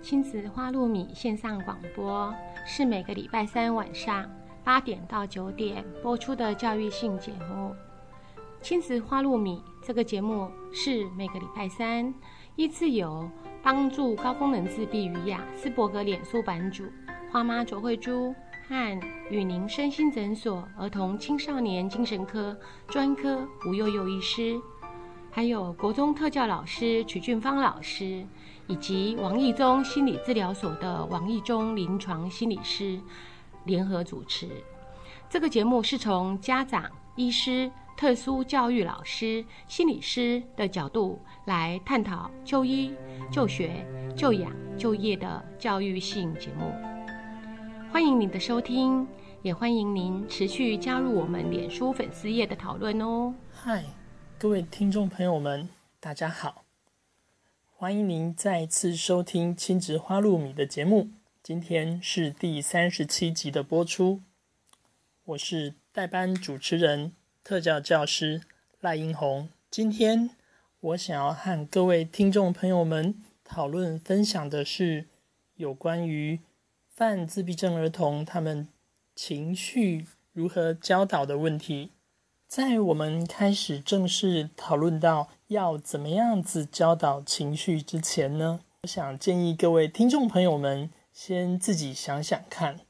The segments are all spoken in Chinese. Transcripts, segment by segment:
亲子花露米线上广播是每个礼拜三晚上八点到九点播出的教育性节目。亲子花露米这个节目是每个礼拜三依次由帮助高功能自闭与雅斯伯格脸书版主花妈卓慧珠和与您身心诊所儿童青少年精神科专科吴幼幼医师，还有国中特教老师曲俊芳老师。以及王义中心理治疗所的王义中临床心理师联合主持。这个节目是从家长、医师、特殊教育老师、心理师的角度来探讨就医、就学、就养、就业的教育性节目。欢迎您的收听，也欢迎您持续加入我们脸书粉丝页的讨论哦。嗨，各位听众朋友们，大家好。欢迎您再次收听《亲子花露米》的节目。今天是第三十七集的播出。我是代班主持人、特教教师赖英红。今天我想要和各位听众朋友们讨论、分享的是有关于犯自闭症儿童他们情绪如何教导的问题。在我们开始正式讨论到要怎么样子教导情绪之前呢，我想建议各位听众朋友们先自己想想看，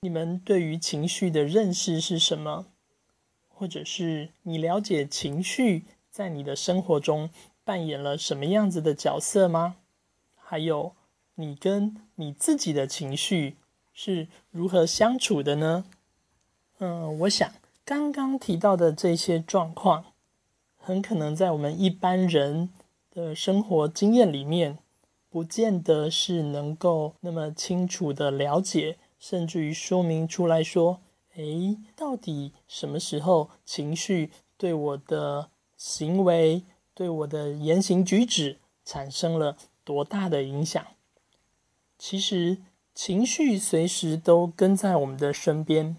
你们对于情绪的认识是什么，或者是你了解情绪在你的生活中扮演了什么样子的角色吗？还有，你跟你自己的情绪是如何相处的呢？嗯，我想。刚刚提到的这些状况，很可能在我们一般人的生活经验里面，不见得是能够那么清楚的了解，甚至于说明出来说：“诶，到底什么时候情绪对我的行为、对我的言行举止产生了多大的影响？”其实，情绪随时都跟在我们的身边。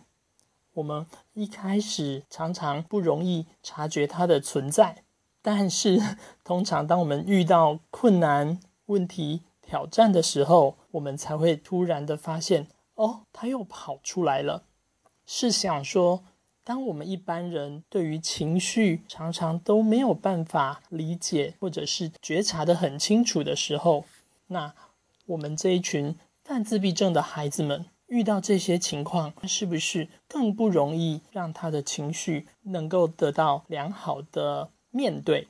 我们一开始常常不容易察觉它的存在，但是 通常当我们遇到困难、问题、挑战的时候，我们才会突然的发现，哦，它又跑出来了。是想说，当我们一般人对于情绪常常都没有办法理解，或者是觉察的很清楚的时候，那我们这一群犯自闭症的孩子们。遇到这些情况，是不是更不容易让他的情绪能够得到良好的面对？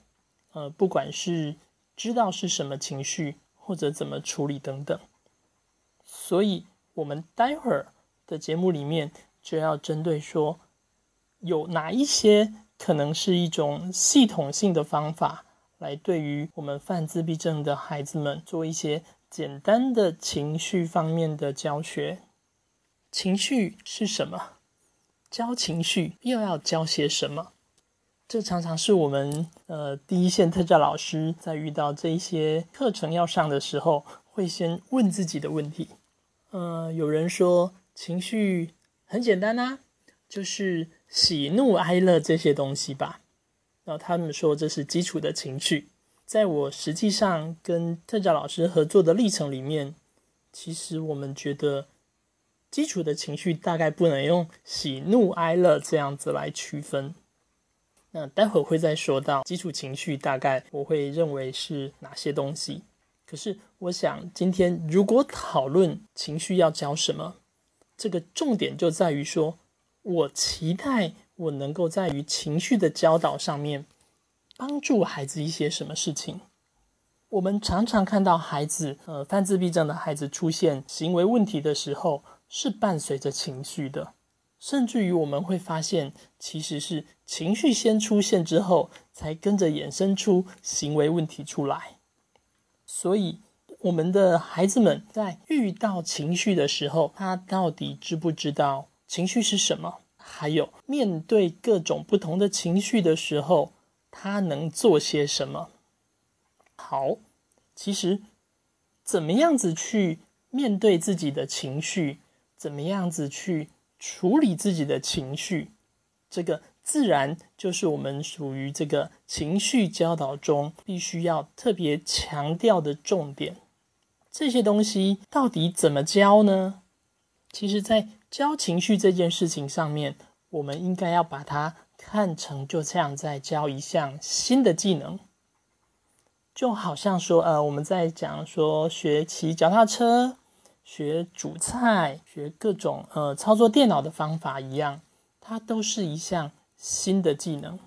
呃，不管是知道是什么情绪，或者怎么处理等等。所以，我们待会儿的节目里面就要针对说，有哪一些可能是一种系统性的方法，来对于我们犯自闭症的孩子们做一些简单的情绪方面的教学。情绪是什么？教情绪又要教些什么？这常常是我们呃第一线特教老师在遇到这一些课程要上的时候，会先问自己的问题。呃，有人说情绪很简单啊，就是喜怒哀乐这些东西吧。然后他们说这是基础的情绪。在我实际上跟特教老师合作的历程里面，其实我们觉得。基础的情绪大概不能用喜怒哀乐这样子来区分。那待会会再说到基础情绪，大概我会认为是哪些东西。可是我想今天如果讨论情绪要教什么，这个重点就在于说，我期待我能够在于情绪的教导上面帮助孩子一些什么事情。我们常常看到孩子，呃，犯自闭症的孩子出现行为问题的时候。是伴随着情绪的，甚至于我们会发现，其实是情绪先出现之后，才跟着衍生出行为问题出来。所以，我们的孩子们在遇到情绪的时候，他到底知不知道情绪是什么？还有，面对各种不同的情绪的时候，他能做些什么？好，其实怎么样子去面对自己的情绪？怎么样子去处理自己的情绪？这个自然就是我们属于这个情绪教导中必须要特别强调的重点。这些东西到底怎么教呢？其实，在教情绪这件事情上面，我们应该要把它看成就像在教一项新的技能，就好像说，呃，我们在讲说学骑脚踏车、学煮菜、学各种呃操作电脑的方法一样，它都是一项新的技能。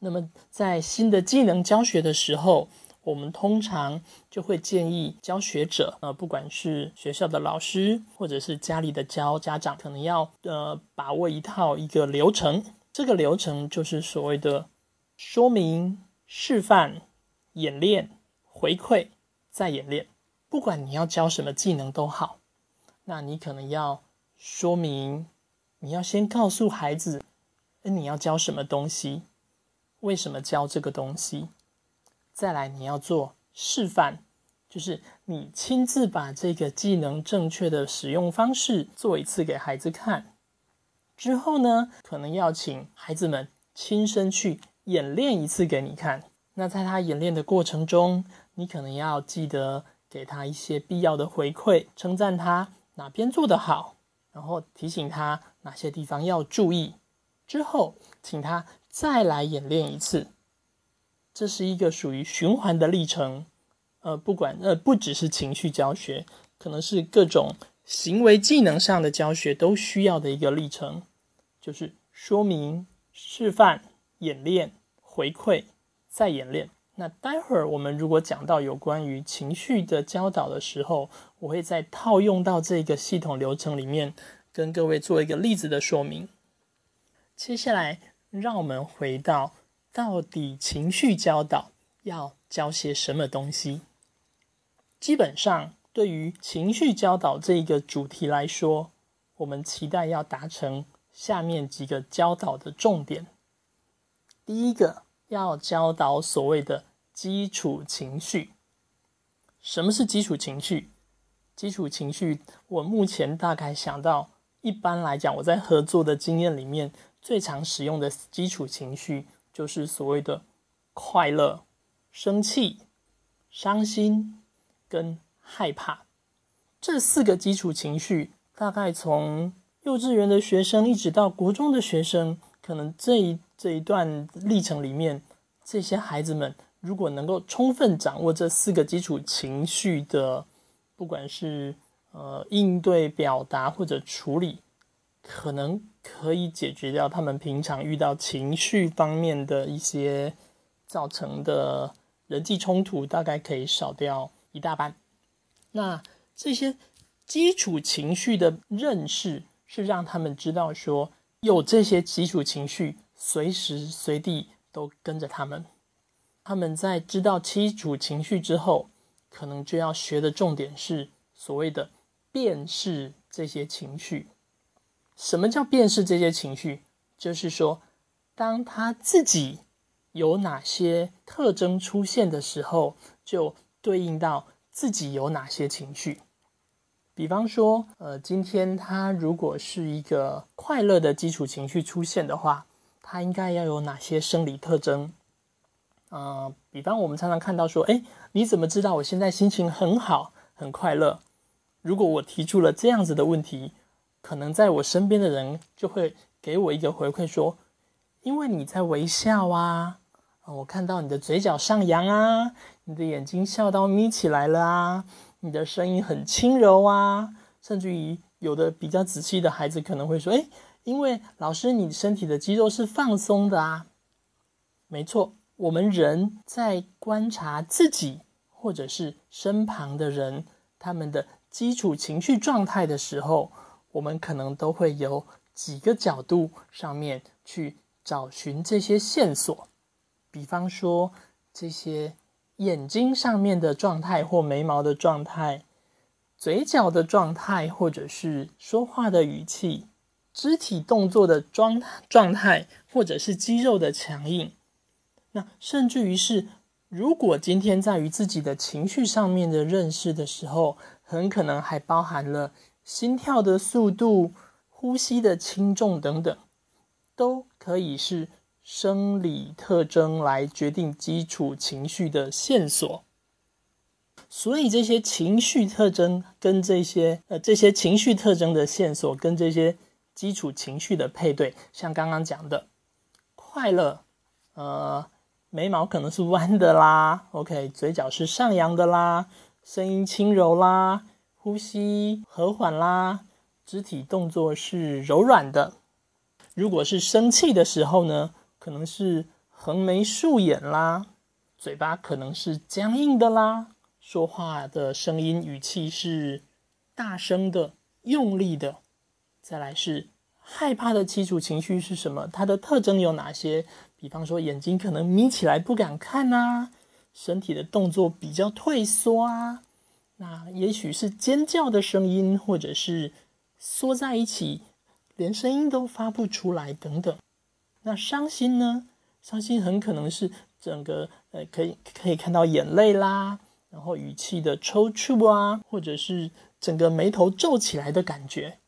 那么，在新的技能教学的时候，我们通常就会建议教学者，呃，不管是学校的老师，或者是家里的教家长，可能要呃把握一套一个流程。这个流程就是所谓的说明、示范、演练、回馈、再演练。不管你要教什么技能都好，那你可能要说明，你要先告诉孩子，哎，你要教什么东西，为什么教这个东西。再来，你要做示范，就是你亲自把这个技能正确的使用方式做一次给孩子看。之后呢，可能要请孩子们亲身去演练一次给你看。那在他演练的过程中，你可能要记得给他一些必要的回馈，称赞他哪边做得好，然后提醒他哪些地方要注意。之后，请他再来演练一次。这是一个属于循环的历程，呃，不管呃，不只是情绪教学，可能是各种行为技能上的教学都需要的一个历程，就是说明、示范、演练、回馈、再演练。那待会儿我们如果讲到有关于情绪的教导的时候，我会再套用到这个系统流程里面，跟各位做一个例子的说明。接下来，让我们回到。到底情绪教导要教些什么东西？基本上，对于情绪教导这一个主题来说，我们期待要达成下面几个教导的重点。第一个，要教导所谓的基础情绪。什么是基础情绪？基础情绪，我目前大概想到，一般来讲，我在合作的经验里面，最常使用的基础情绪。就是所谓的快乐、生气、伤心跟害怕这四个基础情绪，大概从幼稚园的学生一直到国中的学生，可能这一这一段历程里面，这些孩子们如果能够充分掌握这四个基础情绪的，不管是呃应对、表达或者处理，可能。可以解决掉他们平常遇到情绪方面的一些造成的人际冲突，大概可以少掉一大半。那这些基础情绪的认识，是让他们知道说，有这些基础情绪随时随地都跟着他们。他们在知道基础情绪之后，可能就要学的重点是所谓的辨识这些情绪。什么叫辨识这些情绪？就是说，当他自己有哪些特征出现的时候，就对应到自己有哪些情绪。比方说，呃，今天他如果是一个快乐的基础情绪出现的话，他应该要有哪些生理特征？呃，比方我们常常看到说，哎，你怎么知道我现在心情很好、很快乐？如果我提出了这样子的问题。可能在我身边的人就会给我一个回馈，说：“因为你在微笑啊，我看到你的嘴角上扬啊，你的眼睛笑到眯起来了啊，你的声音很轻柔啊，甚至于有的比较仔细的孩子可能会说：‘哎，因为老师你身体的肌肉是放松的啊。’没错，我们人在观察自己或者是身旁的人他们的基础情绪状态的时候。”我们可能都会有几个角度上面去找寻这些线索，比方说这些眼睛上面的状态或眉毛的状态、嘴角的状态，或者是说话的语气、肢体动作的状状态，或者是肌肉的强硬。那甚至于是，如果今天在于自己的情绪上面的认识的时候，很可能还包含了。心跳的速度、呼吸的轻重等等，都可以是生理特征来决定基础情绪的线索。所以这些情绪特征跟这些呃这些情绪特征的线索跟这些基础情绪的配对，像刚刚讲的快乐，呃，眉毛可能是弯的啦，OK，嘴角是上扬的啦，声音轻柔啦，呼吸和缓啦，肢体动作是柔软的。如果是生气的时候呢，可能是横眉竖眼啦，嘴巴可能是僵硬的啦。说话的声音语气是大声的、用力的。再来是害怕的基础情绪是什么？它的特征有哪些？比方说眼睛可能眯起来不敢看啊，身体的动作比较退缩啊。那也许是尖叫的声音，或者是缩在一起，连声音都发不出来等等。那伤心呢？伤心很可能是整个呃，可以可以看到眼泪啦。然后语气的抽搐啊，或者是整个眉头皱起来的感觉，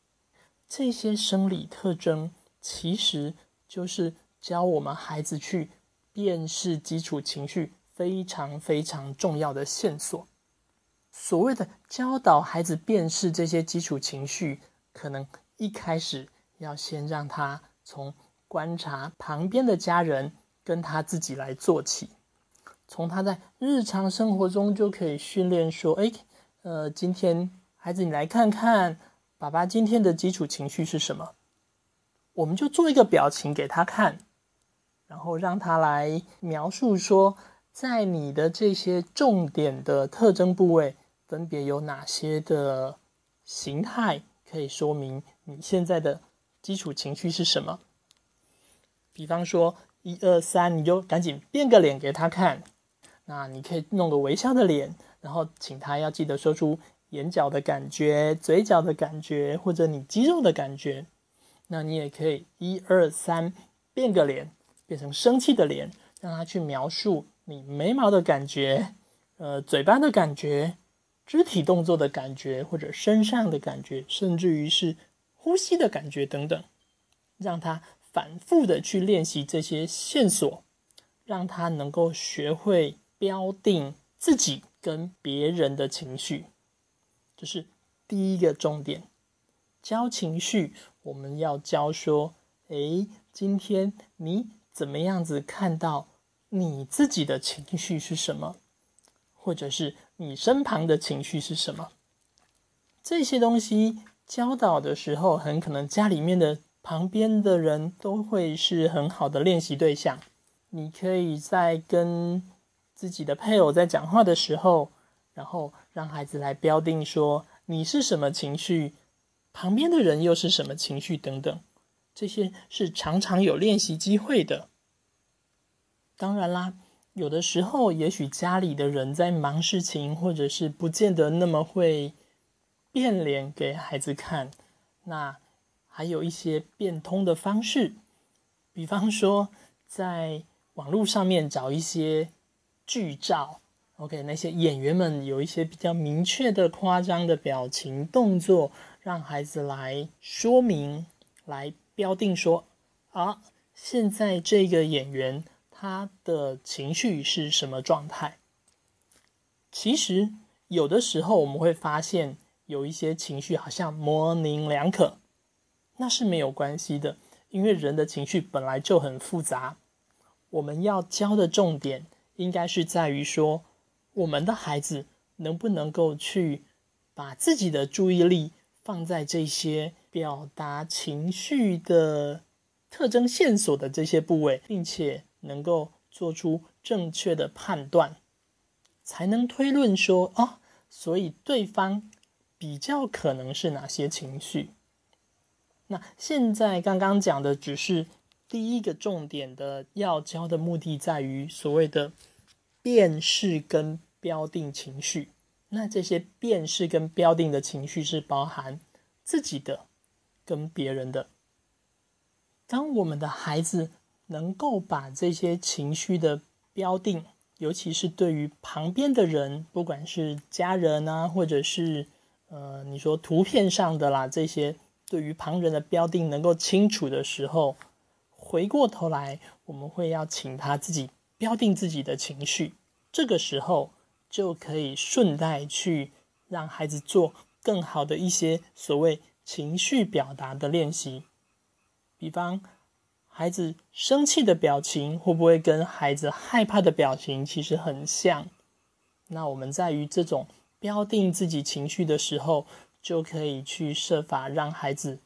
这些生理特征其实就是教我们孩子去辨识基础情绪非常非常重要的线索。所谓的教导孩子辨识这些基础情绪，可能一开始要先让他从观察旁边的家人跟他自己来做起。从他在日常生活中就可以训练说：“哎，呃，今天孩子，你来看看爸爸今天的基础情绪是什么？我们就做一个表情给他看，然后让他来描述说，在你的这些重点的特征部位，分别有哪些的形态，可以说明你现在的基础情绪是什么？比方说，一二三，你就赶紧变个脸给他看。”那你可以弄个微笑的脸，然后请他要记得说出眼角的感觉、嘴角的感觉，或者你肌肉的感觉。那你也可以一二三变个脸，变成生气的脸，让他去描述你眉毛的感觉、呃嘴巴的感觉、肢体动作的感觉，或者身上的感觉，甚至于是呼吸的感觉等等，让他反复的去练习这些线索，让他能够学会。标定自己跟别人的情绪，这是第一个重点。教情绪，我们要教说：诶，今天你怎么样子看到你自己的情绪是什么？或者是你身旁的情绪是什么？这些东西教导的时候，很可能家里面的旁边的人都会是很好的练习对象。你可以在跟自己的配偶在讲话的时候，然后让孩子来标定说你是什么情绪，旁边的人又是什么情绪等等，这些是常常有练习机会的。当然啦，有的时候也许家里的人在忙事情，或者是不见得那么会变脸给孩子看，那还有一些变通的方式，比方说在网络上面找一些。剧照，OK，那些演员们有一些比较明确的、夸张的表情动作，让孩子来说明、来标定说：啊，现在这个演员他的情绪是什么状态？其实有的时候我们会发现有一些情绪好像模棱两可，那是没有关系的，因为人的情绪本来就很复杂。我们要教的重点。应该是在于说，我们的孩子能不能够去把自己的注意力放在这些表达情绪的特征线索的这些部位，并且能够做出正确的判断，才能推论说哦，所以对方比较可能是哪些情绪。那现在刚刚讲的只是。第一个重点的要教的目的在于所谓的辨识跟标定情绪。那这些辨识跟标定的情绪是包含自己的跟别人的。当我们的孩子能够把这些情绪的标定，尤其是对于旁边的人，不管是家人啊，或者是呃你说图片上的啦，这些对于旁人的标定能够清楚的时候。回过头来，我们会要请他自己标定自己的情绪。这个时候就可以顺带去让孩子做更好的一些所谓情绪表达的练习。比方，孩子生气的表情会不会跟孩子害怕的表情其实很像？那我们在于这种标定自己情绪的时候，就可以去设法让孩子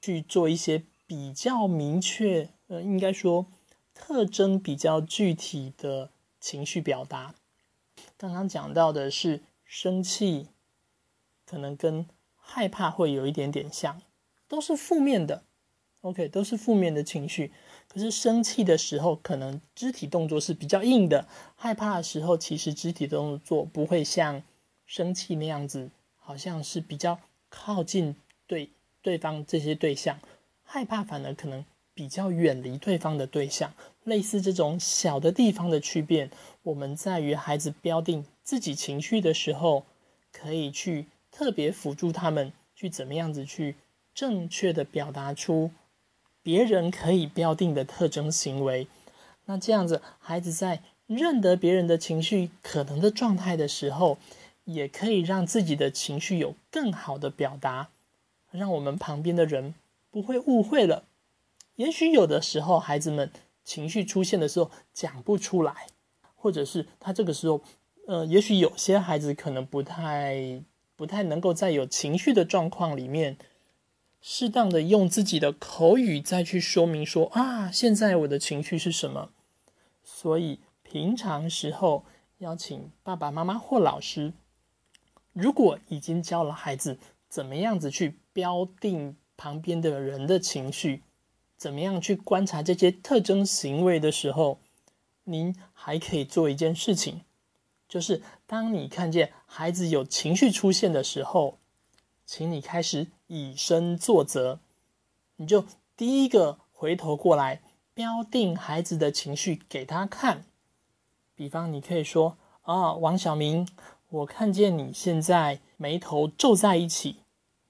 去做一些比较明确，呃，应该说特征比较具体的情绪表达。刚刚讲到的是生气，可能跟害怕会有一点点像，都是负面的。OK，都是负面的情绪。可是生气的时候，可能肢体动作是比较硬的；害怕的时候，其实肢体动作不会像生气那样子，好像是比较靠近对对方这些对象。害怕反而可能比较远离对方的对象。类似这种小的地方的区别，我们在于孩子标定自己情绪的时候，可以去特别辅助他们去怎么样子去正确的表达出。别人可以标定的特征行为，那这样子，孩子在认得别人的情绪可能的状态的时候，也可以让自己的情绪有更好的表达，让我们旁边的人不会误会了。也许有的时候，孩子们情绪出现的时候讲不出来，或者是他这个时候，呃，也许有些孩子可能不太不太能够在有情绪的状况里面。适当的用自己的口语再去说明说啊，现在我的情绪是什么？所以平常时候邀请爸爸妈妈或老师，如果已经教了孩子怎么样子去标定旁边的人的情绪，怎么样去观察这些特征行为的时候，您还可以做一件事情，就是当你看见孩子有情绪出现的时候。请你开始以身作则，你就第一个回头过来标定孩子的情绪给他看。比方，你可以说：“啊，王小明，我看见你现在眉头皱在一起，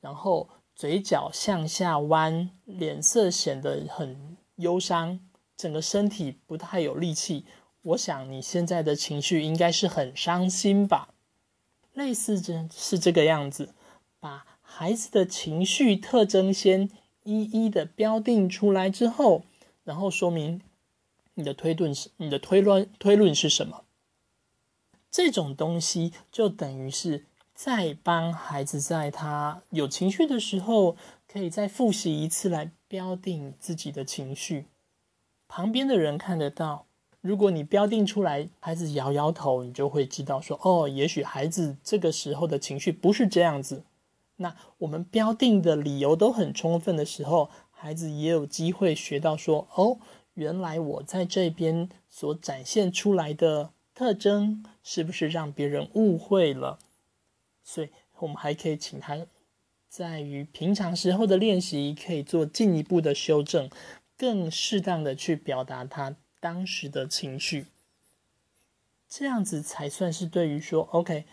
然后嘴角向下弯，脸色显得很忧伤，整个身体不太有力气。我想你现在的情绪应该是很伤心吧？类似这是这个样子，把。”孩子的情绪特征先一一的标定出来之后，然后说明你的推论是你的推论推论是什么？这种东西就等于是在帮孩子在他有情绪的时候，可以再复习一次来标定自己的情绪。旁边的人看得到，如果你标定出来，孩子摇摇头，你就会知道说，哦，也许孩子这个时候的情绪不是这样子。那我们标定的理由都很充分的时候，孩子也有机会学到说：“哦，原来我在这边所展现出来的特征，是不是让别人误会了？”所以，我们还可以请他在于平常时候的练习，可以做进一步的修正，更适当的去表达他当时的情绪，这样子才算是对于说 “OK”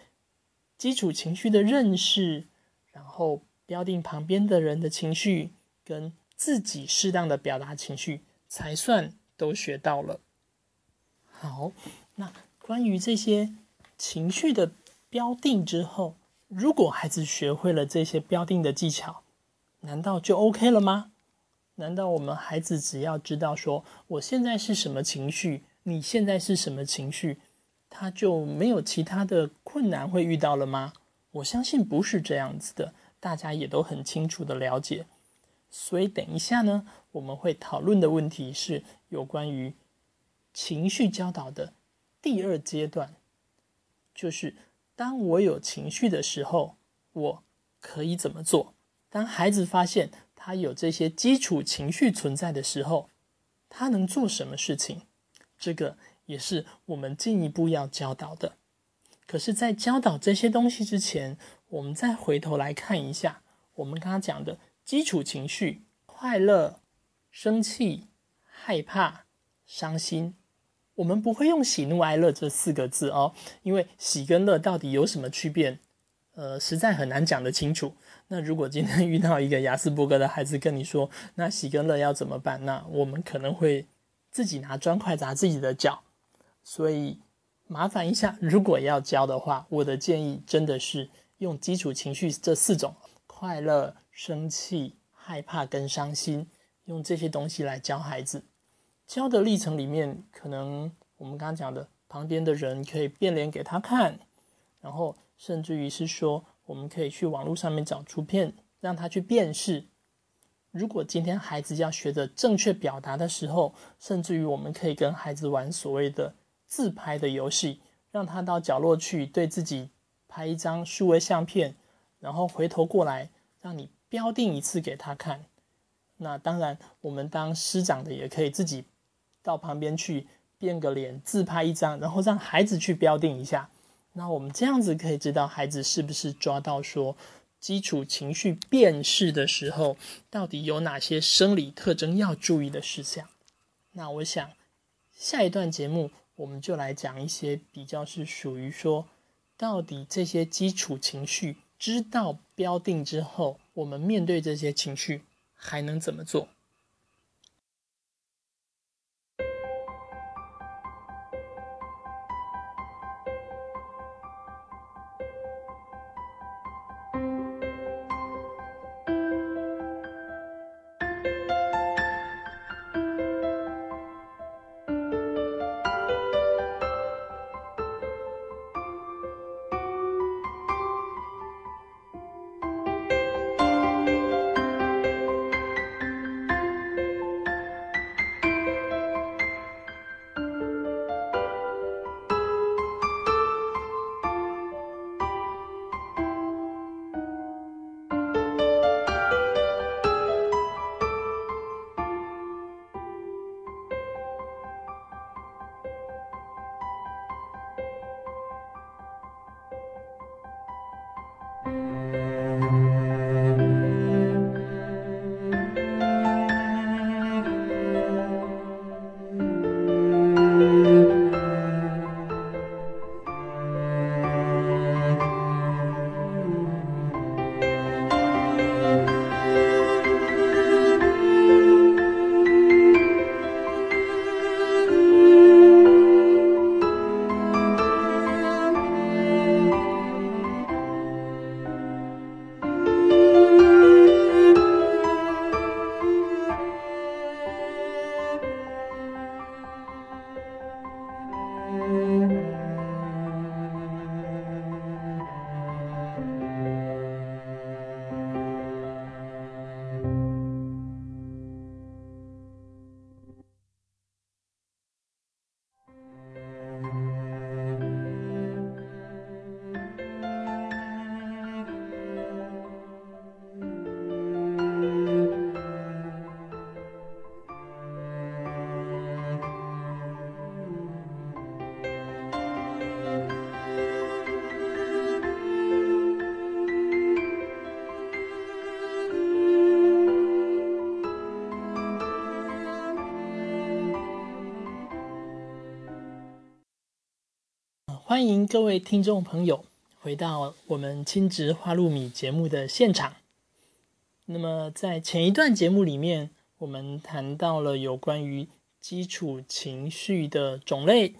基础情绪的认识。然后标定旁边的人的情绪，跟自己适当的表达情绪，才算都学到了。好，那关于这些情绪的标定之后，如果孩子学会了这些标定的技巧，难道就 OK 了吗？难道我们孩子只要知道说我现在是什么情绪，你现在是什么情绪，他就没有其他的困难会遇到了吗？我相信不是这样子的，大家也都很清楚的了解。所以等一下呢，我们会讨论的问题是有关于情绪教导的第二阶段，就是当我有情绪的时候，我可以怎么做？当孩子发现他有这些基础情绪存在的时候，他能做什么事情？这个也是我们进一步要教导的。可是，在教导这些东西之前，我们再回头来看一下我们刚刚讲的基础情绪：快乐、生气、害怕、伤心。我们不会用喜怒哀乐这四个字哦，因为喜跟乐到底有什么区别？呃，实在很难讲得清楚。那如果今天遇到一个雅斯伯格的孩子跟你说，那喜跟乐要怎么办？那我们可能会自己拿砖块砸自己的脚。所以。麻烦一下，如果要教的话，我的建议真的是用基础情绪这四种：快乐、生气、害怕跟伤心，用这些东西来教孩子。教的历程里面，可能我们刚刚讲的，旁边的人可以变脸给他看，然后甚至于是说，我们可以去网络上面找图片，让他去辨识。如果今天孩子要学着正确表达的时候，甚至于我们可以跟孩子玩所谓的自拍的游戏，让他到角落去对自己拍一张数位相片，然后回头过来让你标定一次给他看。那当然，我们当师长的也可以自己到旁边去变个脸自拍一张，然后让孩子去标定一下。那我们这样子可以知道孩子是不是抓到说。基础情绪辨识的时候，到底有哪些生理特征要注意的事项？那我想下一段节目我们就来讲一些比较是属于说，到底这些基础情绪知道标定之后，我们面对这些情绪还能怎么做？欢迎各位听众朋友回到我们亲职花露米节目的现场。那么，在前一段节目里面，我们谈到了有关于基础情绪的种类，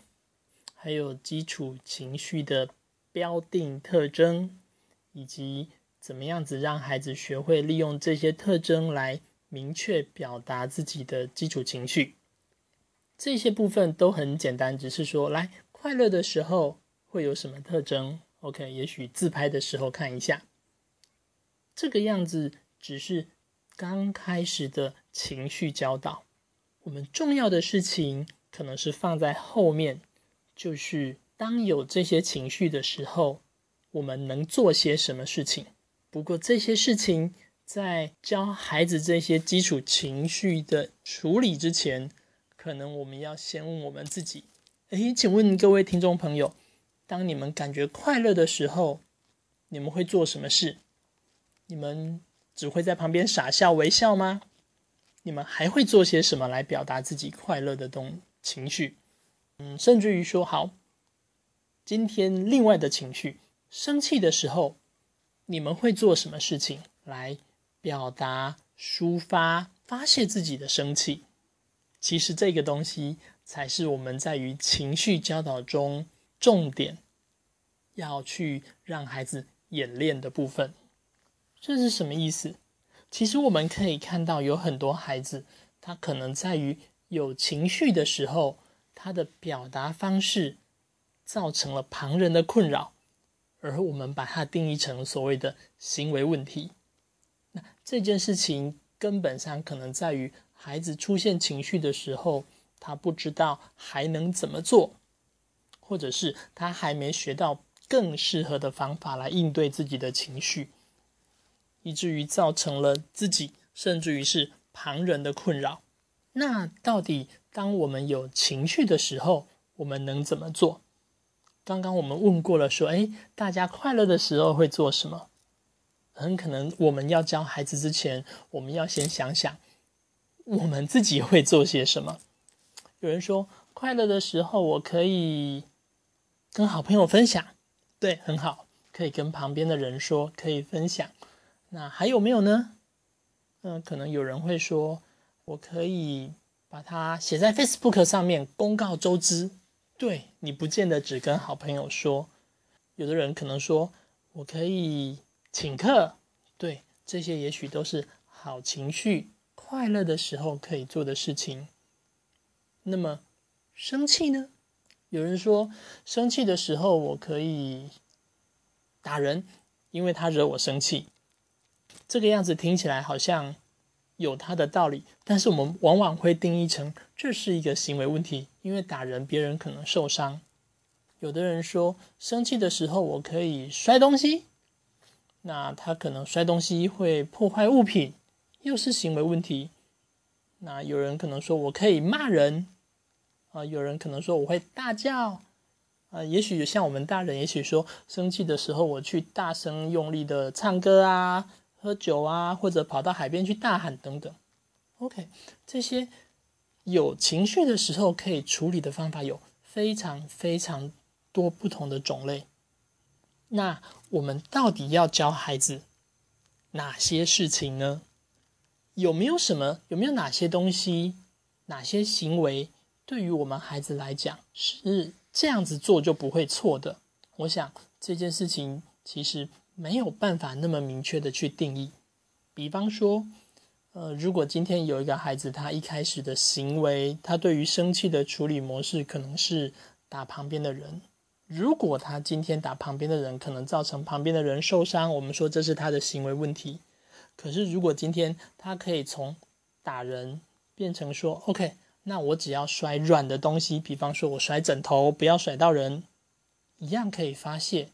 还有基础情绪的标定特征，以及怎么样子让孩子学会利用这些特征来明确表达自己的基础情绪。这些部分都很简单，只是说来。快乐的时候会有什么特征？OK，也许自拍的时候看一下，这个样子只是刚开始的情绪教导。我们重要的事情可能是放在后面，就是当有这些情绪的时候，我们能做些什么事情。不过这些事情在教孩子这些基础情绪的处理之前，可能我们要先问我们自己。诶，请问各位听众朋友，当你们感觉快乐的时候，你们会做什么事？你们只会在旁边傻笑微笑吗？你们还会做些什么来表达自己快乐的东情绪？嗯，甚至于说，好，今天另外的情绪，生气的时候，你们会做什么事情来表达、抒发、发泄自己的生气？其实这个东西。才是我们在于情绪教导中重点要去让孩子演练的部分。这是什么意思？其实我们可以看到，有很多孩子，他可能在于有情绪的时候，他的表达方式造成了旁人的困扰，而我们把它定义成所谓的行为问题。那这件事情根本上可能在于孩子出现情绪的时候，他不知道还能怎么做，或者是他还没学到更适合的方法来应对自己的情绪。以至于造成了自己，甚至于是旁人的困扰。那到底当我们有情绪的时候，我们能怎么做？刚刚我们问过了，说，哎，大家快乐的时候会做什么？很可能我们要教孩子之前，我们要先想想，我们自己会做些什么。有人说，快乐的时候，我可以跟好朋友分享，对，很好，可以跟旁边的人说，可以分享。那还有没有呢？嗯，可能有人会说，我可以把它写在 Facebook 上面公告周知。对你不见得只跟好朋友说，有的人可能说我可以请客。对，这些也许都是好情绪、快乐的时候可以做的事情。那么生气呢？有人说生气的时候我可以打人，因为他惹我生气。这个样子听起来好像有他的道理，但是我们往往会定义成这是一个行为问题，因为打人别人可能受伤。有的人说生气的时候我可以摔东西，那他可能摔东西会破坏物品，又是行为问题。那有人可能说我可以骂人，啊，有人可能说我会大叫，啊，也许像我们大人，也许说生气的时候我去大声用力的唱歌啊。喝酒啊，或者跑到海边去大喊等等。OK，这些有情绪的时候可以处理的方法有非常非常多不同的种类。那我们到底要教孩子哪些事情呢？有没有什么？有没有哪些东西、哪些行为，对于我们孩子来讲是这样子做就不会错的？我想这件事情其实。没有办法那么明确的去定义。比方说，呃，如果今天有一个孩子，他一开始的行为，他对于生气的处理模式可能是打旁边的人。如果他今天打旁边的人，可能造成旁边的人受伤，我们说这是他的行为问题。可是如果今天他可以从打人变成说，OK，那我只要摔软的东西，比方说我摔枕头，不要甩到人，一样可以发泄。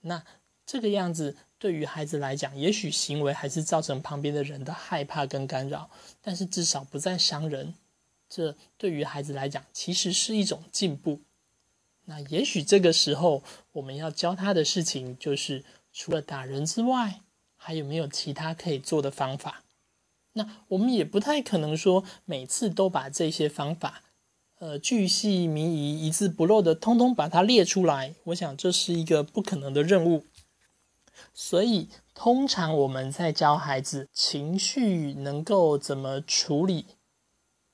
那。这个样子对于孩子来讲，也许行为还是造成旁边的人的害怕跟干扰，但是至少不再伤人。这对于孩子来讲，其实是一种进步。那也许这个时候我们要教他的事情，就是除了打人之外，还有没有其他可以做的方法？那我们也不太可能说每次都把这些方法，呃，巨细靡遗、一字不漏的通通把它列出来。我想这是一个不可能的任务。所以，通常我们在教孩子情绪能够怎么处理。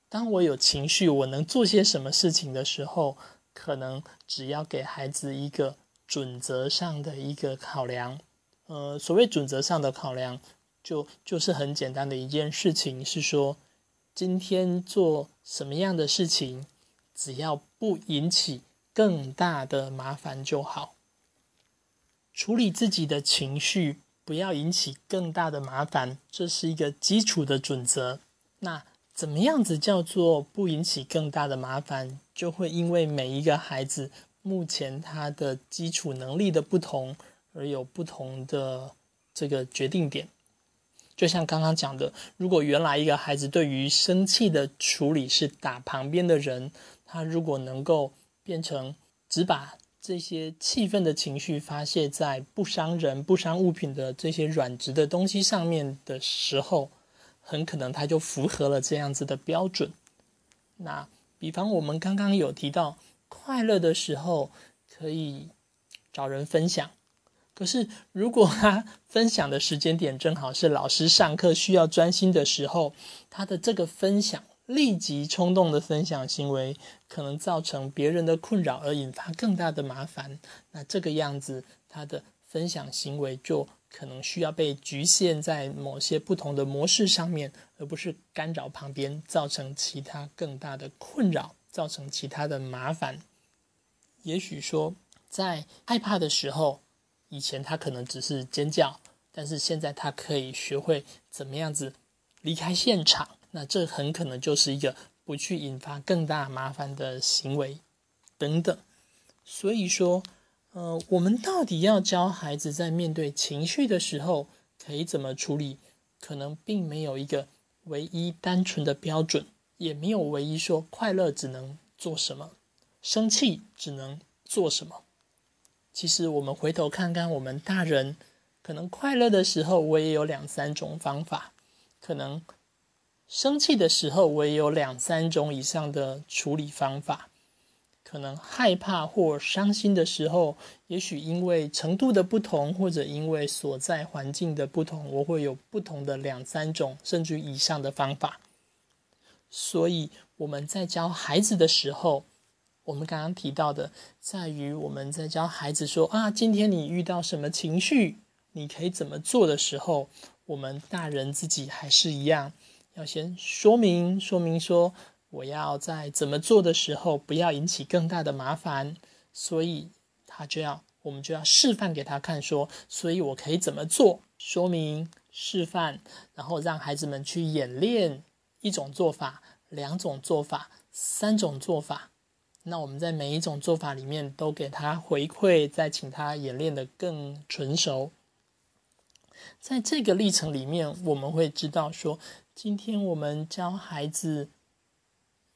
当我有情绪，我能做些什么事情的时候，可能只要给孩子一个准则上的一个考量。呃，所谓准则上的考量，就就是很简单的一件事情，是说今天做什么样的事情，只要不引起更大的麻烦就好。处理自己的情绪，不要引起更大的麻烦，这是一个基础的准则。那怎么样子叫做不引起更大的麻烦？就会因为每一个孩子目前他的基础能力的不同，而有不同的这个决定点。就像刚刚讲的，如果原来一个孩子对于生气的处理是打旁边的人，他如果能够变成只把。这些气愤的情绪发泄在不伤人、不伤物品的这些软质的东西上面的时候，很可能他就符合了这样子的标准。那比方我们刚刚有提到，快乐的时候可以找人分享，可是如果他 分享的时间点正好是老师上课需要专心的时候，他的这个分享立即冲动的分享行为，可能造成别人的困扰而引发更大的麻烦。那这个样子，他的分享行为就可能需要被局限在某些不同的模式上面，而不是干扰旁边，造成其他更大的困扰，造成其他的麻烦。也许说，在害怕的时候，以前他可能只是尖叫，但是现在他可以学会怎么样子离开现场。那这很可能就是一个不去引发更大麻烦的行为，等等。所以说，呃，我们到底要教孩子在面对情绪的时候可以怎么处理？可能并没有一个唯一单纯的标准，也没有唯一说快乐只能做什么，生气只能做什么。其实我们回头看看，我们大人可能快乐的时候，我也有两三种方法，可能。生气的时候，我也有两三种以上的处理方法。可能害怕或伤心的时候，也许因为程度的不同，或者因为所在环境的不同，我会有不同的两三种甚至以上的方法。所以我们在教孩子的时候，我们刚刚提到的，在于我们在教孩子说啊，今天你遇到什么情绪，你可以怎么做的时候，我们大人自己还是一样。要先说明，说明说我要在怎么做的时候不要引起更大的麻烦，所以他就要我们就要示范给他看，说所以我可以怎么做，说明示范，然后让孩子们去演练一种做法、两种做法、三种做法。那我们在每一种做法里面都给他回馈，再请他演练的更纯熟。在这个历程里面，我们会知道说。今天我们教孩子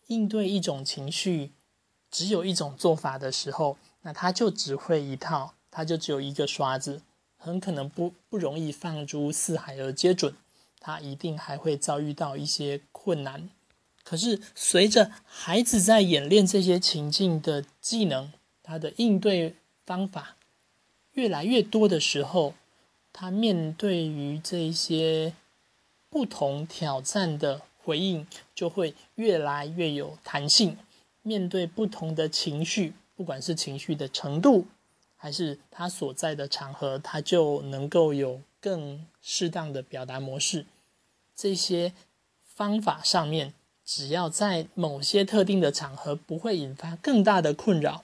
应对一种情绪，只有一种做法的时候，那他就只会一套，他就只有一个刷子，很可能不不容易放诸四海而皆准，他一定还会遭遇到一些困难。可是随着孩子在演练这些情境的技能，他的应对方法越来越多的时候，他面对于这些。不同挑战的回应就会越来越有弹性。面对不同的情绪，不管是情绪的程度，还是他所在的场合，他就能够有更适当的表达模式。这些方法上面，只要在某些特定的场合不会引发更大的困扰，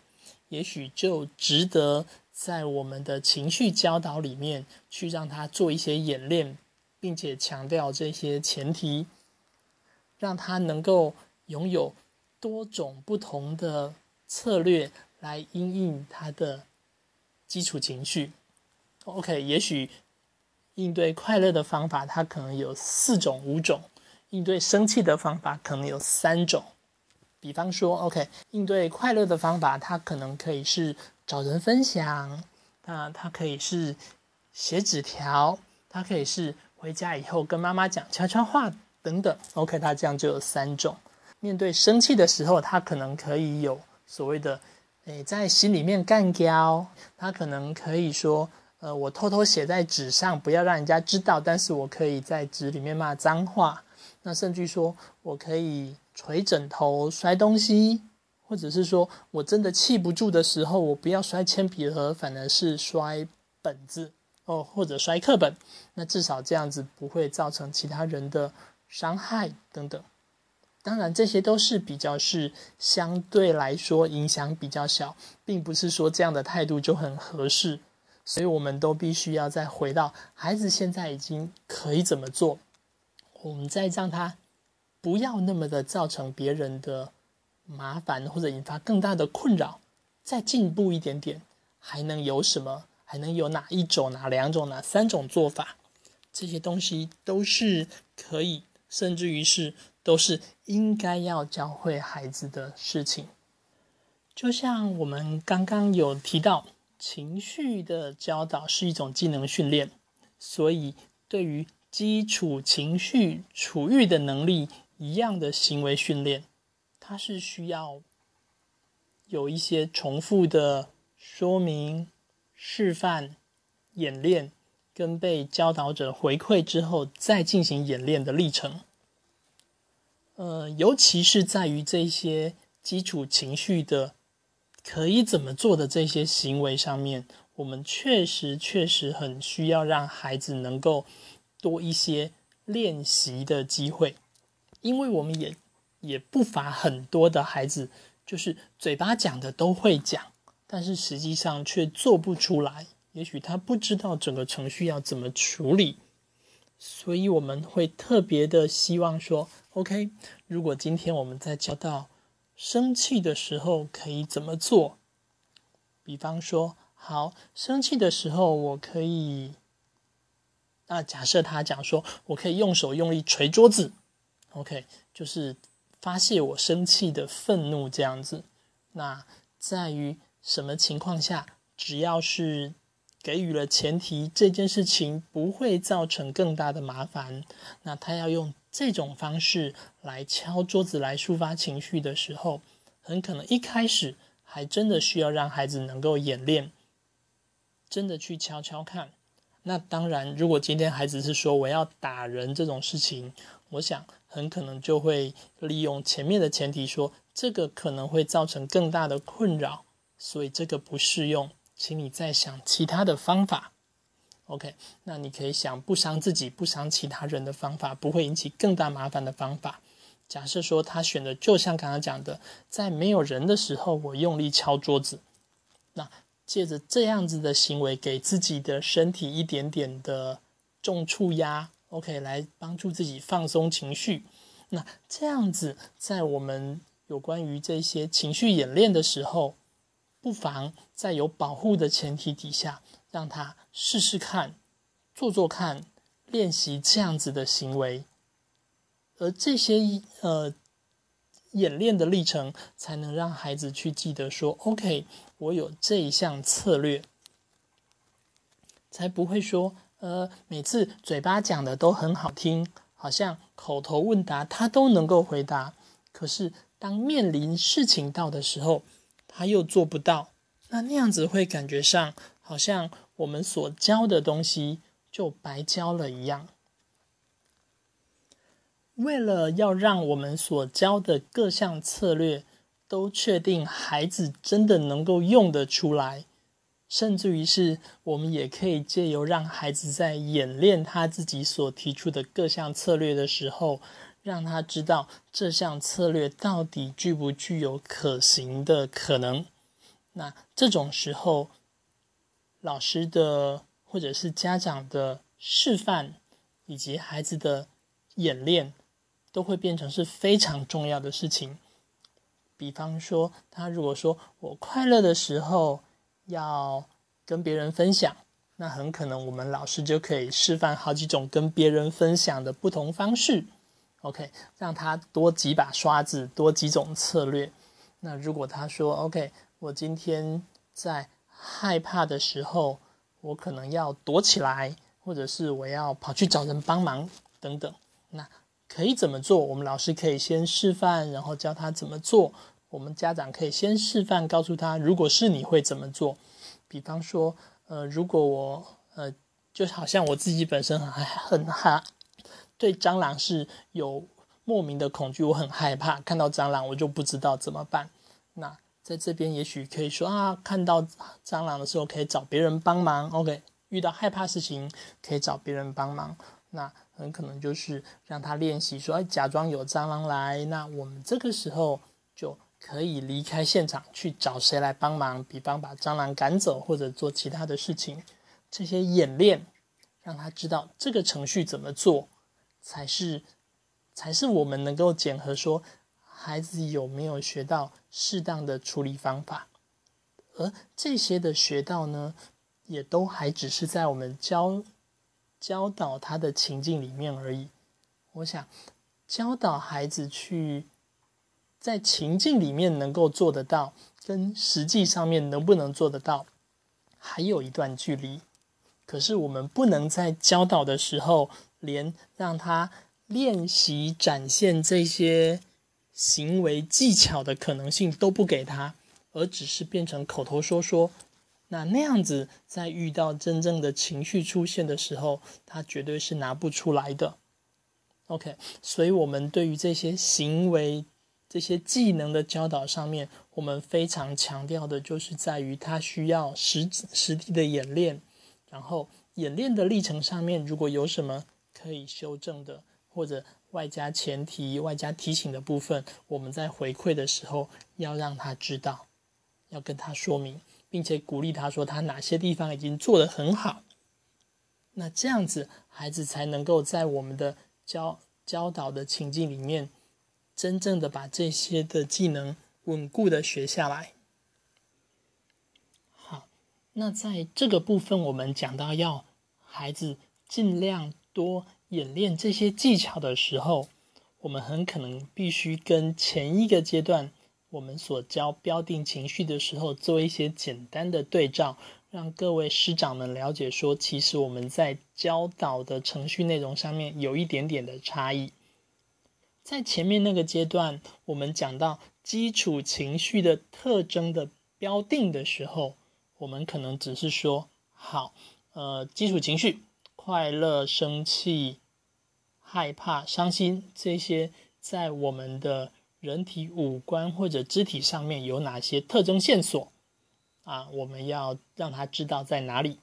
也许就值得在我们的情绪教导里面去让他做一些演练。并且强调这些前提，让他能够拥有多种不同的策略来应应他的基础情绪。OK，也许应对快乐的方法，它可能有四种、五种；应对生气的方法可能有三种。比方说，OK，应对快乐的方法，它可能可以是找人分享，那它可以是写纸条，它可以是。回家以后跟妈妈讲悄悄话等等，OK，他这样就有三种。面对生气的时候，他可能可以有所谓的，诶，在心里面干掉。他可能可以说，呃，我偷偷写在纸上，不要让人家知道，但是我可以在纸里面骂脏话。那甚至说我可以捶枕头、摔东西，或者是说我真的气不住的时候，我不要摔铅笔盒，反而是摔本子。哦，或者摔课本，那至少这样子不会造成其他人的伤害等等。当然，这些都是比较是相对来说影响比较小，并不是说这样的态度就很合适。所以，我们都必须要再回到孩子现在已经可以怎么做，我们再让他不要那么的造成别人的麻烦或者引发更大的困扰，再进步一点点，还能有什么？还能有哪一种、哪两种、哪三种做法？这些东西都是可以，甚至于是都是应该要教会孩子的事情。就像我们刚刚有提到，情绪的教导是一种技能训练，所以对于基础情绪处育的能力一样的行为训练，它是需要有一些重复的说明。示范、演练跟被教导者回馈之后，再进行演练的历程。呃，尤其是在于这些基础情绪的可以怎么做的这些行为上面，我们确实确实很需要让孩子能够多一些练习的机会，因为我们也也不乏很多的孩子，就是嘴巴讲的都会讲，但是实际上却做不出来。也许他不知道整个程序要怎么处理，所以我们会特别的希望说：“OK，如果今天我们在教到生气的时候可以怎么做？比方说，好，生气的时候我可以……那假设他讲说，我可以用手用力捶桌子，OK，就是发泄我生气的愤怒这样子。那在于什么情况下，只要是……给予了前提，这件事情不会造成更大的麻烦。那他要用这种方式来敲桌子来抒发情绪的时候，很可能一开始还真的需要让孩子能够演练，真的去敲敲看。那当然，如果今天孩子是说我要打人这种事情，我想很可能就会利用前面的前提说，这个可能会造成更大的困扰，所以这个不适用。请你再想其他的方法，OK？那你可以想不伤自己、不伤其他人的方法，不会引起更大麻烦的方法。假设说他选的就像刚刚讲的，在没有人的时候，我用力敲桌子，那借着这样子的行为，给自己的身体一点点的重触压，OK？来帮助自己放松情绪。那这样子，在我们有关于这些情绪演练的时候。不妨在有保护的前提底下，让他试试看，做做看，练习这样子的行为，而这些呃演练的历程，才能让孩子去记得说：“OK，我有这一项策略。”才不会说呃每次嘴巴讲的都很好听，好像口头问答他都能够回答，可是当面临事情到的时候。他又做不到，那那样子会感觉上好像我们所教的东西就白教了一样。为了要让我们所教的各项策略都确定孩子真的能够用得出来，甚至于是我们也可以借由让孩子在演练他自己所提出的各项策略的时候。让他知道这项策略到底具不具有可行的可能。那这种时候，老师的或者是家长的示范，以及孩子的演练，都会变成是非常重要的事情。比方说，他如果说我快乐的时候要跟别人分享，那很可能我们老师就可以示范好几种跟别人分享的不同方式。OK，让他多几把刷子，多几种策略。那如果他说 OK，我今天在害怕的时候，我可能要躲起来，或者是我要跑去找人帮忙等等。那可以怎么做？我们老师可以先示范，然后教他怎么做。我们家长可以先示范，告诉他，如果是你会怎么做。比方说，呃，如果我呃，就好像我自己本身很很害。对蟑螂是有莫名的恐惧，我很害怕看到蟑螂，我就不知道怎么办。那在这边也许可以说啊，看到蟑螂的时候可以找别人帮忙。OK，遇到害怕事情可以找别人帮忙。那很可能就是让他练习说，哎，假装有蟑螂来，那我们这个时候就可以离开现场去找谁来帮忙，比方把蟑螂赶走或者做其他的事情。这些演练让他知道这个程序怎么做。才是，才是我们能够检核说孩子有没有学到适当的处理方法，而这些的学到呢，也都还只是在我们教教导他的情境里面而已。我想教导孩子去在情境里面能够做得到，跟实际上面能不能做得到，还有一段距离。可是我们不能在教导的时候。连让他练习展现这些行为技巧的可能性都不给他，而只是变成口头说说，那那样子在遇到真正的情绪出现的时候，他绝对是拿不出来的。OK，所以我们对于这些行为、这些技能的教导上面，我们非常强调的就是在于他需要实实地的演练，然后演练的历程上面，如果有什么可以修正的，或者外加前提、外加提醒的部分，我们在回馈的时候要让他知道，要跟他说明，并且鼓励他说他哪些地方已经做得很好。那这样子，孩子才能够在我们的教教导的情境里面，真正的把这些的技能稳固的学下来。好，那在这个部分，我们讲到要孩子尽量多。演练这些技巧的时候，我们很可能必须跟前一个阶段我们所教标定情绪的时候做一些简单的对照，让各位师长们了解说，其实我们在教导的程序内容上面有一点点的差异。在前面那个阶段，我们讲到基础情绪的特征的标定的时候，我们可能只是说，好，呃，基础情绪，快乐、生气。害怕、伤心这些，在我们的人体五官或者肢体上面有哪些特征线索啊？我们要让他知道在哪里。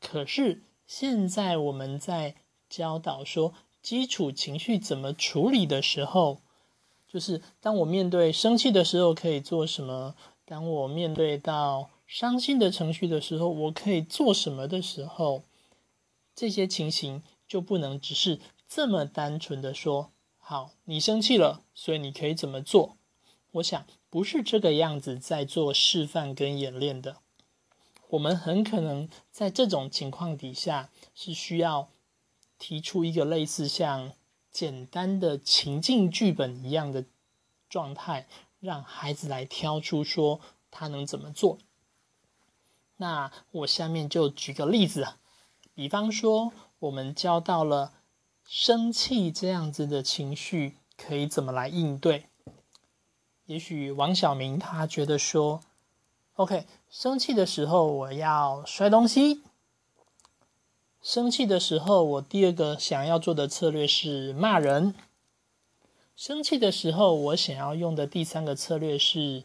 可是现在我们在教导说基础情绪怎么处理的时候，就是当我面对生气的时候可以做什么？当我面对到伤心的程序的时候，我可以做什么的时候，这些情形就不能只是。这么单纯的说，好，你生气了，所以你可以怎么做？我想不是这个样子在做示范跟演练的。我们很可能在这种情况底下是需要提出一个类似像简单的情境剧本一样的状态，让孩子来挑出说他能怎么做。那我下面就举个例子，比方说我们教到了。生气这样子的情绪可以怎么来应对？也许王小明他觉得说，OK，生气的时候我要摔东西。生气的时候，我第二个想要做的策略是骂人。生气的时候，我想要用的第三个策略是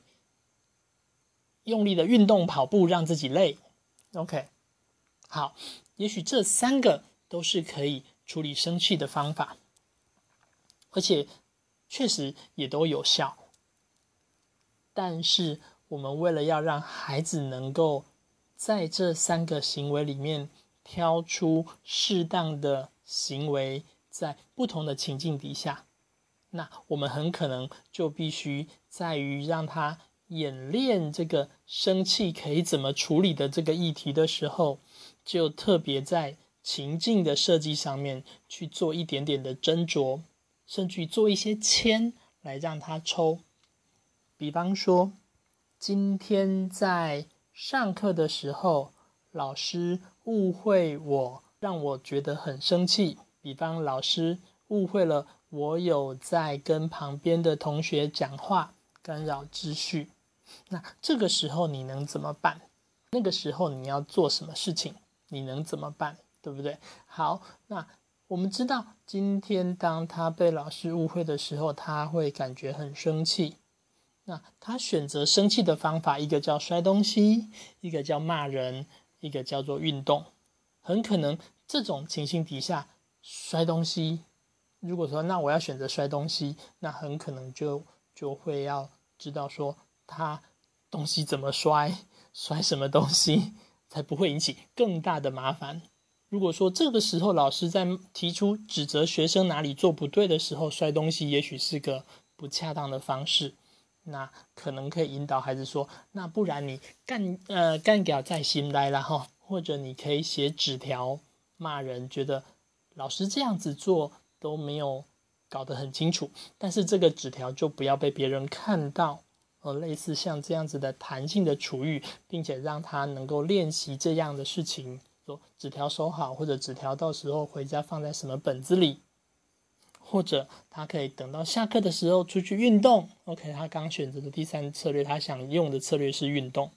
用力的运动跑步，让自己累。OK，好，也许这三个都是可以。处理生气的方法，而且确实也都有效。但是，我们为了要让孩子能够在这三个行为里面挑出适当的行为，在不同的情境底下，那我们很可能就必须在于让他演练这个生气可以怎么处理的这个议题的时候，就特别在。情境的设计上面去做一点点的斟酌，甚至做一些签来让他抽。比方说，今天在上课的时候，老师误会我，让我觉得很生气。比方老师误会了我有在跟旁边的同学讲话，干扰秩序。那这个时候你能怎么办？那个时候你要做什么事情？你能怎么办？对不对？好，那我们知道，今天当他被老师误会的时候，他会感觉很生气。那他选择生气的方法，一个叫摔东西，一个叫骂人，一个叫做运动。很可能这种情形底下，摔东西，如果说那我要选择摔东西，那很可能就就会要知道说他东西怎么摔，摔什么东西才不会引起更大的麻烦。如果说这个时候老师在提出指责学生哪里做不对的时候摔东西，也许是个不恰当的方式，那可能可以引导孩子说：“那不然你干呃干掉在心来了哈，或者你可以写纸条骂人，觉得老师这样子做都没有搞得很清楚，但是这个纸条就不要被别人看到，呃，类似像这样子的弹性的处遇，并且让他能够练习这样的事情。”纸条收好，或者纸条到时候回家放在什么本子里，或者他可以等到下课的时候出去运动。OK，他刚选择的第三策略，他想用的策略是运动。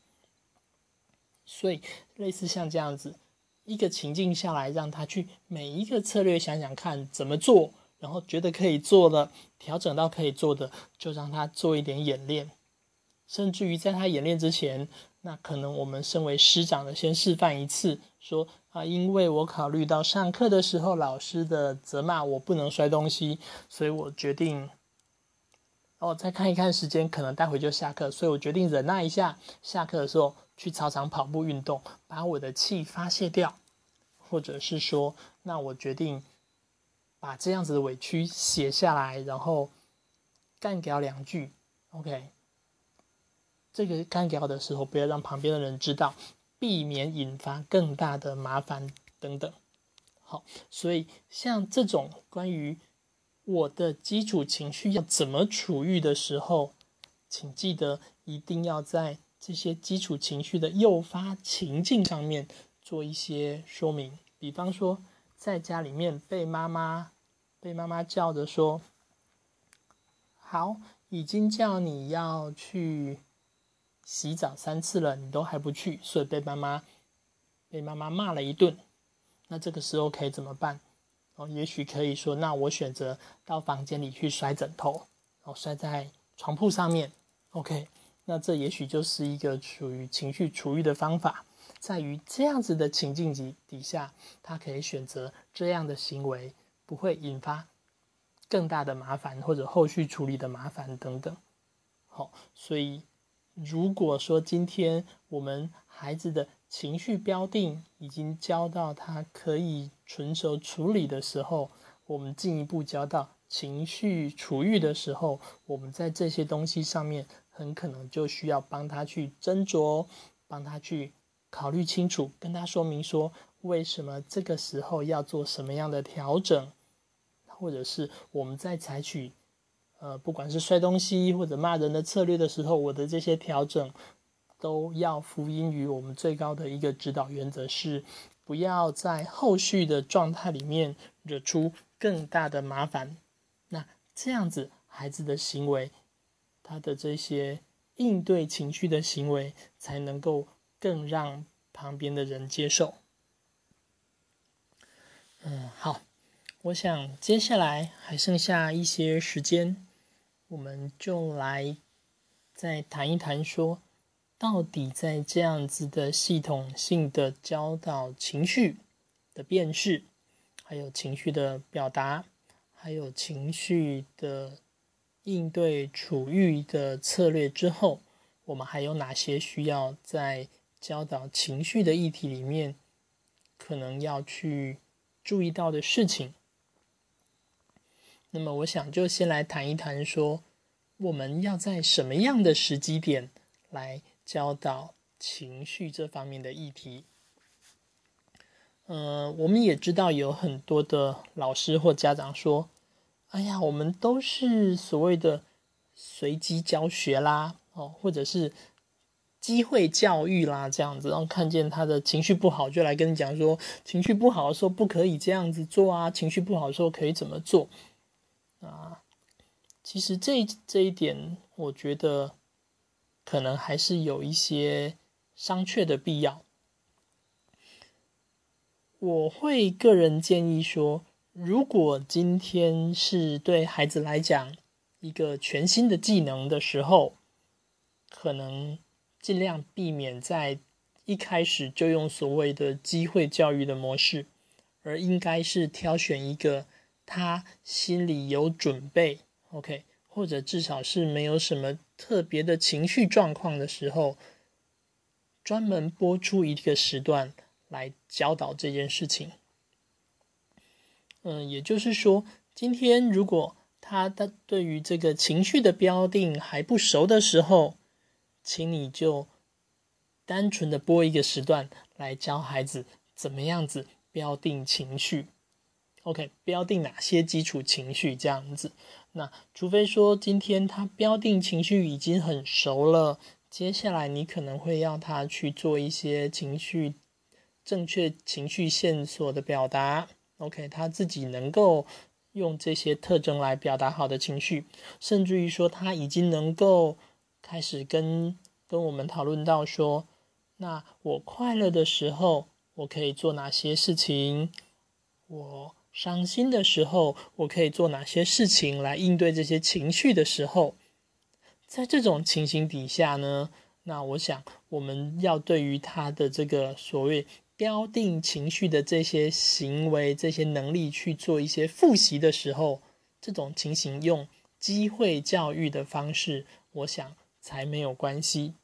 所以类似像这样子一个情境下来，让他去每一个策略想想看怎么做，然后觉得可以做了，调整到可以做的，就让他做一点演练。甚至于在他演练之前，那可能我们身为师长的先示范一次，说啊，因为我考虑到上课的时候老师的责骂我不能摔东西，所以我决定，哦，再看一看时间，可能待会就下课，所以我决定忍耐一下，下课的时候去操场跑步运动，把我的气发泄掉，或者是说，那我决定把这样子的委屈写下来，然后干掉两句，OK。这个干掉的时候，不要让旁边的人知道，避免引发更大的麻烦等等。好，所以像这种关于我的基础情绪要怎么处遇的时候，请记得一定要在这些基础情绪的诱发情境上面做一些说明。比方说，在家里面被妈妈被妈妈叫着说：“好，已经叫你要去。”洗澡三次了，你都还不去，所以被妈妈被妈妈骂了一顿。那这个时候可以怎么办？哦，也许可以说，那我选择到房间里去摔枕头，然后摔在床铺上面。OK，那这也许就是一个属于情绪处理的方法，在于这样子的情境底底下，他可以选择这样的行为，不会引发更大的麻烦或者后续处理的麻烦等等。好，所以。如果说今天我们孩子的情绪标定已经教到他可以纯熟处理的时候，我们进一步教到情绪处育的时候，我们在这些东西上面很可能就需要帮他去斟酌，帮他去考虑清楚，跟他说明说为什么这个时候要做什么样的调整，或者是我们在采取。呃，不管是摔东西或者骂人的策略的时候，我的这些调整都要福音于我们最高的一个指导原则是，不要在后续的状态里面惹出更大的麻烦。那这样子，孩子的行为，他的这些应对情绪的行为，才能够更让旁边的人接受。嗯，好，我想接下来还剩下一些时间。我们就来再谈一谈，说到底在这样子的系统性的教导情绪的辨识，还有情绪的表达，还有情绪的应对处遇的策略之后，我们还有哪些需要在教导情绪的议题里面可能要去注意到的事情？那么，我想就先来谈一谈，说我们要在什么样的时机点来教导情绪这方面的议题。呃，我们也知道有很多的老师或家长说：“哎呀，我们都是所谓的随机教学啦，哦，或者是机会教育啦，这样子，然后看见他的情绪不好，就来跟你讲说，情绪不好的时候不可以这样子做啊，情绪不好的时候可以怎么做。”啊，其实这这一点，我觉得可能还是有一些商榷的必要。我会个人建议说，如果今天是对孩子来讲一个全新的技能的时候，可能尽量避免在一开始就用所谓的机会教育的模式，而应该是挑选一个。他心里有准备，OK，或者至少是没有什么特别的情绪状况的时候，专门播出一个时段来教导这件事情。嗯，也就是说，今天如果他的对于这个情绪的标定还不熟的时候，请你就单纯的播一个时段来教孩子怎么样子标定情绪。OK，标定哪些基础情绪这样子？那除非说今天他标定情绪已经很熟了，接下来你可能会要他去做一些情绪正确情绪线索的表达。OK，他自己能够用这些特征来表达好的情绪，甚至于说他已经能够开始跟跟我们讨论到说，那我快乐的时候我可以做哪些事情？我伤心的时候，我可以做哪些事情来应对这些情绪的时候，在这种情形底下呢？那我想，我们要对于他的这个所谓标定情绪的这些行为、这些能力去做一些复习的时候，这种情形用机会教育的方式，我想才没有关系。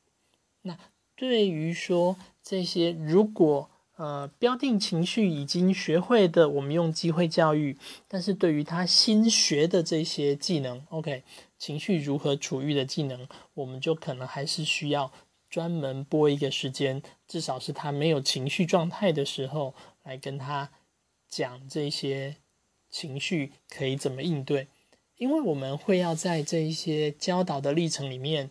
那对于说这些，如果呃标定情绪已经学会的，我们用机会教育；但是对于他新学的这些技能，OK。情绪如何处遇的技能，我们就可能还是需要专门拨一个时间，至少是他没有情绪状态的时候，来跟他讲这些情绪可以怎么应对。因为我们会要在这一些教导的历程里面，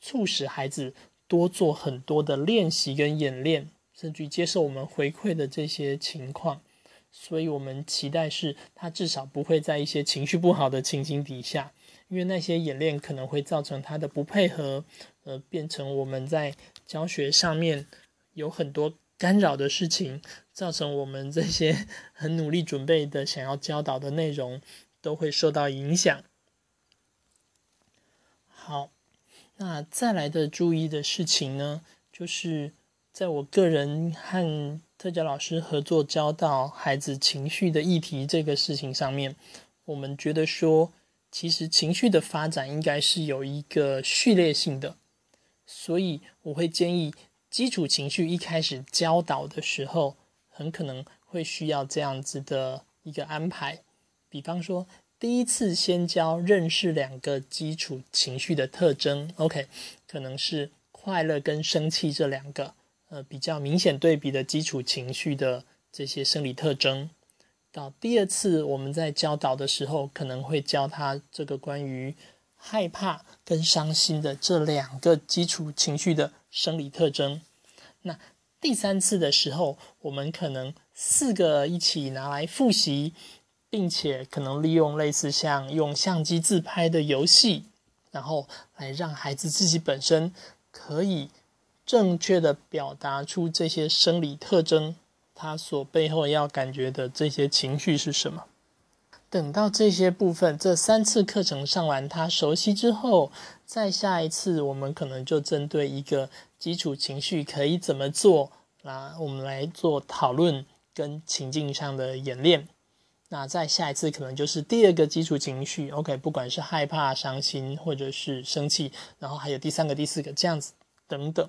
促使孩子多做很多的练习跟演练，甚至接受我们回馈的这些情况。所以，我们期待是他至少不会在一些情绪不好的情形底下。因为那些演练可能会造成他的不配合，呃，变成我们在教学上面有很多干扰的事情，造成我们这些 很努力准备的想要教导的内容都会受到影响。好，那再来的注意的事情呢，就是在我个人和特教老师合作教导孩子情绪的议题这个事情上面，我们觉得说。其实情绪的发展应该是有一个序列性的，所以我会建议基础情绪一开始教导的时候，很可能会需要这样子的一个安排。比方说，第一次先教认识两个基础情绪的特征，OK，可能是快乐跟生气这两个呃比较明显对比的基础情绪的这些生理特征。到第二次，我们在教导的时候，可能会教他这个关于害怕跟伤心的这两个基础情绪的生理特征。那第三次的时候，我们可能四个一起拿来复习，并且可能利用类似像用相机自拍的游戏，然后来让孩子自己本身可以正确的表达出这些生理特征。他所背后要感觉的这些情绪是什么？等到这些部分，这三次课程上完，他熟悉之后，再下一次，我们可能就针对一个基础情绪可以怎么做，那我们来做讨论跟情境上的演练。那再下一次，可能就是第二个基础情绪，OK，不管是害怕、伤心或者是生气，然后还有第三个、第四个这样子等等。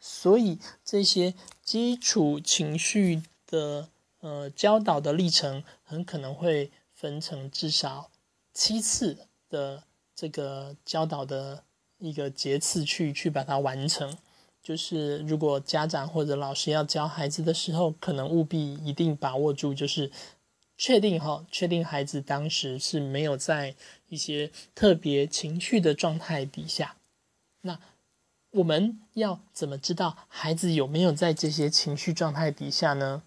所以这些基础情绪的呃教导的历程，很可能会分成至少七次的这个教导的一个节次去去把它完成。就是如果家长或者老师要教孩子的时候，可能务必一定把握住，就是确定哈，确定孩子当时是没有在一些特别情绪的状态底下，那。我们要怎么知道孩子有没有在这些情绪状态底下呢？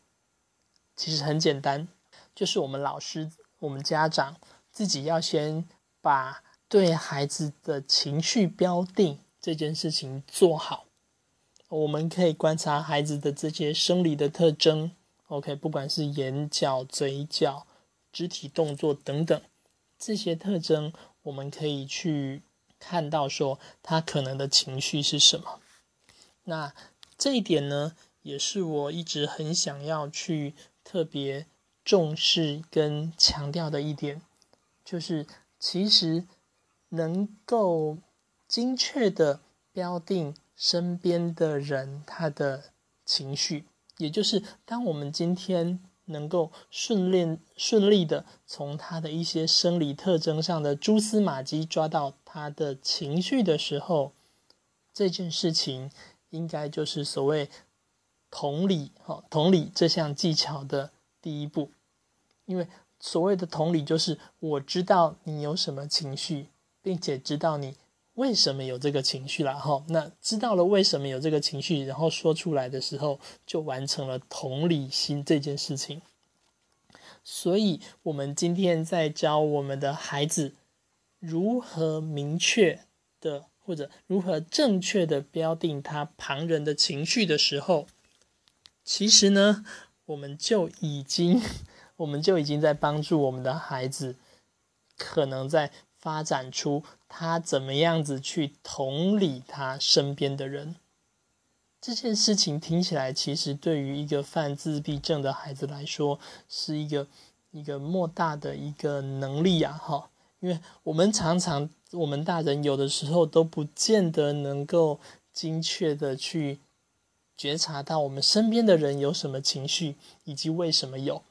其实很简单，就是我们老师、我们家长自己要先把对孩子的情绪标定这件事情做好。我们可以观察孩子的这些生理的特征，OK，不管是眼角、嘴角、肢体动作等等这些特征，我们可以去。看到说他可能的情绪是什么，那这一点呢，也是我一直很想要去特别重视跟强调的一点，就是其实能够精确的标定身边的人他的情绪，也就是当我们今天。能够顺利顺利的从他的一些生理特征上的蛛丝马迹抓到他的情绪的时候，这件事情应该就是所谓同理哈同理这项技巧的第一步，因为所谓的同理就是我知道你有什么情绪，并且知道你。为什么有这个情绪了？哈，那知道了为什么有这个情绪，然后说出来的时候，就完成了同理心这件事情。所以，我们今天在教我们的孩子如何明确的，或者如何正确的标定他旁人的情绪的时候，其实呢，我们就已经。我们就已经在帮助我们的孩子，可能在发展出他怎么样子去同理他身边的人。这件事情听起来，其实对于一个犯自闭症的孩子来说，是一个一个莫大的一个能力啊！哈，因为我们常常，我们大人有的时候都不见得能够精确的去觉察到我们身边的人有什么情绪，以及为什么有。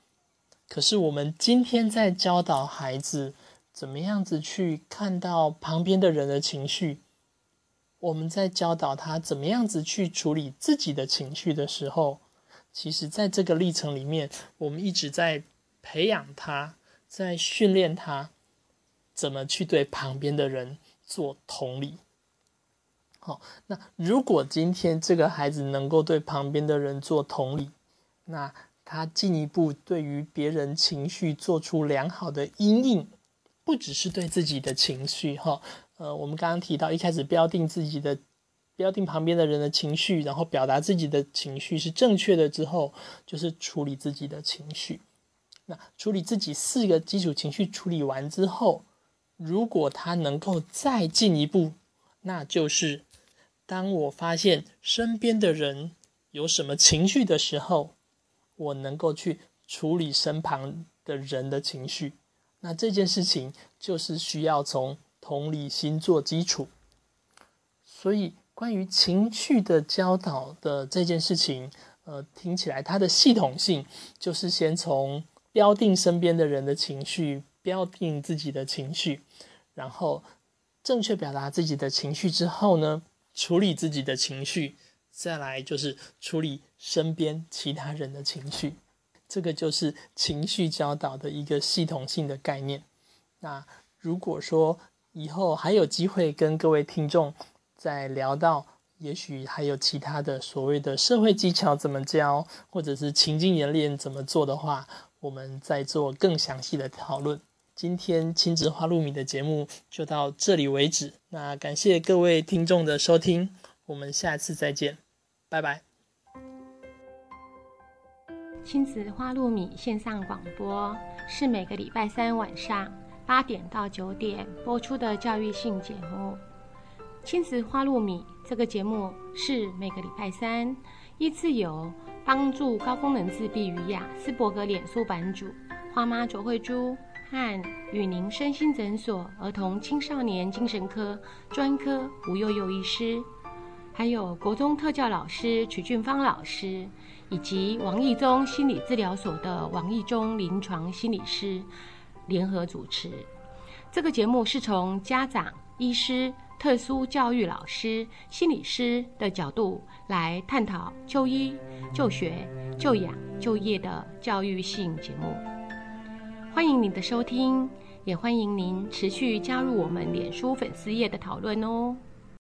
可是我们今天在教导孩子，怎么样子去看到旁边的人的情绪。我们在教导他怎么样子去处理自己的情绪的时候，其实在这个历程里面，我们一直在培养他，在训练他怎么去对旁边的人做同理。好，那如果今天这个孩子能够对旁边的人做同理，那他进一步对于别人情绪做出良好的阴影，不只是对自己的情绪，哈。呃，我们刚刚提到，一开始标定自己的，标定旁边的人的情绪，然后表达自己的情绪是正确的之后，就是处理自己的情绪。那处理自己四个基础情绪处理完之后，如果他能够再进一步，那就是当我发现身边的人有什么情绪的时候，我能够去处理身旁的人的情绪。那这件事情就是需要从。同理心做基础，所以关于情绪的教导的这件事情，呃，听起来它的系统性就是先从标定身边的人的情绪，标定自己的情绪，然后正确表达自己的情绪之后呢，处理自己的情绪，再来就是处理身边其他人的情绪，这个就是情绪教导的一个系统性的概念。那如果说，以后还有机会跟各位听众再聊到，也许还有其他的所谓的社会技巧怎么教，或者是情境演练怎么做的话，我们再做更详细的讨论。今天亲子花露米的节目就到这里为止，那感谢各位听众的收听，我们下次再见，拜拜。亲子花露米线上广播是每个礼拜三晚上。八点到九点播出的教育性节目《亲子花露米》。这个节目是每个礼拜三依次由帮助高功能自闭与雅斯伯格脸书版主花妈卓慧珠和与您身心诊所儿童青少年精神科专科吴幼幼医师，还有国中特教老师曲俊芳老师，以及王义中心理治疗所的王义中临床心理师。联合主持这个节目，是从家长、医师、特殊教育老师、心理师的角度来探讨就医、就学、就养、就业的教育性节目。欢迎您的收听，也欢迎您持续加入我们脸书粉丝页的讨论哦。